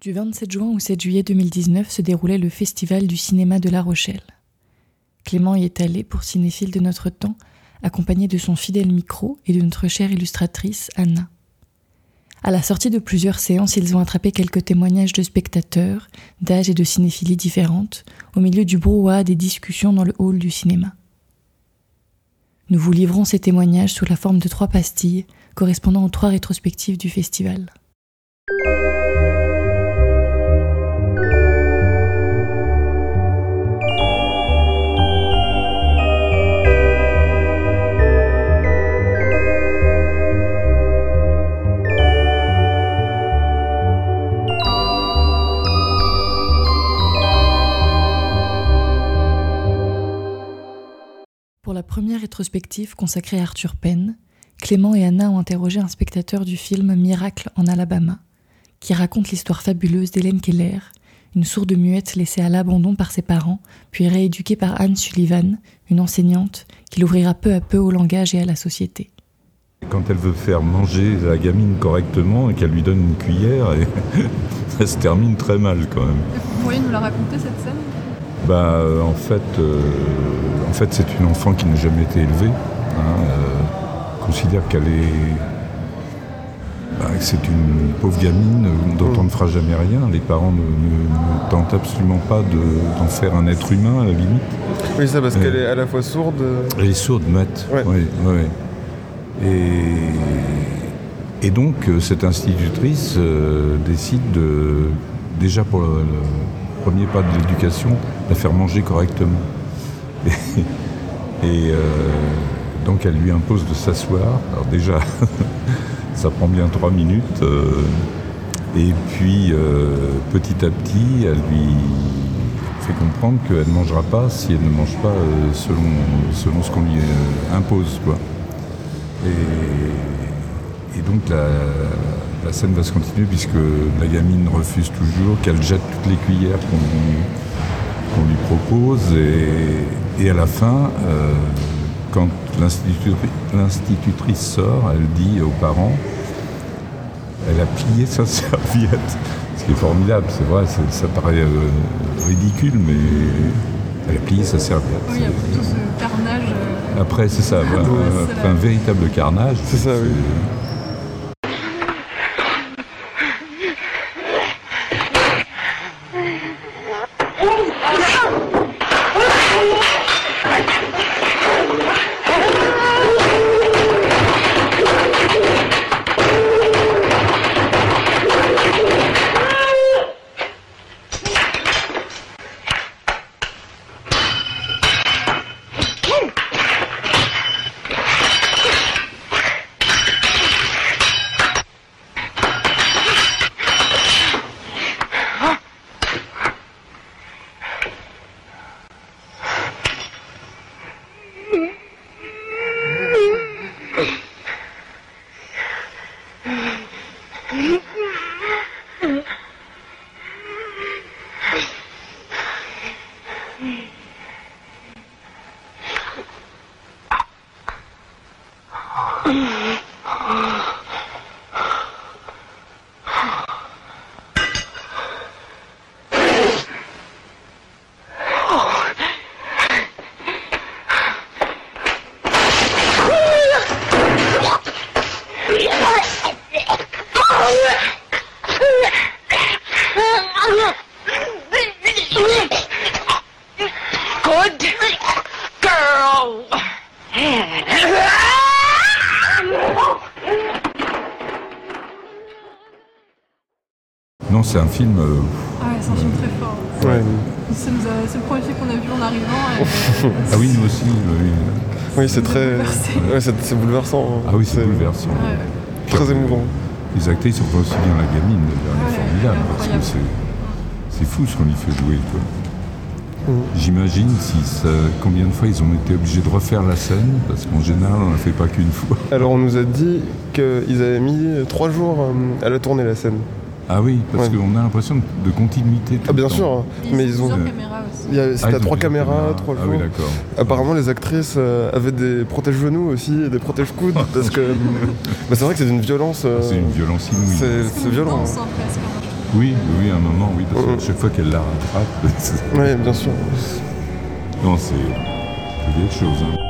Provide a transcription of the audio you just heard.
Du 27 juin au 7 juillet 2019 se déroulait le Festival du cinéma de La Rochelle. Clément y est allé pour cinéphile de notre temps, accompagné de son fidèle micro et de notre chère illustratrice Anna. À la sortie de plusieurs séances, ils ont attrapé quelques témoignages de spectateurs, d'âge et de cinéphilie différentes, au milieu du brouhaha des discussions dans le hall du cinéma. Nous vous livrons ces témoignages sous la forme de trois pastilles, correspondant aux trois rétrospectives du festival. Pour la première rétrospective consacrée à Arthur Penn, Clément et Anna ont interrogé un spectateur du film Miracle en Alabama, qui raconte l'histoire fabuleuse d'Hélène Keller, une sourde muette laissée à l'abandon par ses parents, puis rééduquée par Anne Sullivan, une enseignante, qui l'ouvrira peu à peu au langage et à la société. Quand elle veut faire manger la gamine correctement et qu'elle lui donne une cuillère, et ça se termine très mal quand même. Vous pourriez nous la raconter cette scène? Bah, euh, en fait, euh, fait, c'est une enfant qui n'a jamais été élevée. hein, euh, considère qu'elle est, bah, c'est une pauvre gamine dont on ne fera jamais rien. Les parents ne, ne- ne tentent absolument pas de- d'en faire un être humain à la limite. Oui, ça parce qu'elle est à la fois sourde. euh, Elle est sourde, Matt. Ouais. Et, et donc, euh, cette institutrice euh, décide de, déjà pour le, le premier pas de l'éducation, de la faire manger correctement. Et, euh, donc, elle lui impose de s'asseoir. Alors déjà, ça prend bien trois minutes. euh, et puis, euh, petit à petit, elle lui fait comprendre qu'elle ne mangera pas si elle ne mange pas selon, ce qu'on lui impose. Et, donc la, la scène va se continuer puisque la gamine refuse toujours, qu'elle jette toutes les cuillères qu'on qu'on lui propose. Et, et à la fin, euh, quand l'institutri- l'institutrice sort, elle dit aux parents, elle a plié sa serviette. Ce qui est formidable, c'est vrai, ça paraît euh, ridicule, mais elle a plié sa serviette. Oui, après tout ce carnage. euh, Après, c'est ça, après un véritable carnage. C'est ça, oui. Non, c'est un film. euh, Ah ouais, c'est un film très fort. Ouais. Ça nous a- C'est le premier film qu'on a vu en arrivant. et- Ah oui, nous aussi. oui. Oui, c'est très. Ouais, c'est c'est bouleversant. hein. Ah oui, c'est bouleversant. Ouais. Très émouvant. Les actrices sont pas aussi bien la gamine, d'ailleurs, elle est formidable, parce que c'est, c'est fou ce qu'on lui fait jouer. quoi. Mhm. J'imagine si ça- combien de fois ils ont été obligés de refaire la scène, parce qu'en général, on ne la fait pas qu'une fois. Alors, on nous a dit qu'ils avaient mis trois jours euh, à la tourner la scène. Ah oui, parce Ouais. qu'on a l'impression de continuité. tout Ah, le bien temps. sûr, hein. Et mais ils ont. caméras aussi. Il y a- Ah, trois caméras, trois Ah jours. oui, d'accord. Apparemment, les actrices euh, avaient des protège-genoux aussi, et des protège-coudes, parce que bah, c'est vrai que c'est d'une violence. euh, C'est une violence inouïe. c'est- violent. Danse, hein. Oui, oui, à un moment, oui, parce que chaque fois qu'elle la rattrape, c'est- Oui, bien sûr. non, c'est c'est quelque chose. hein.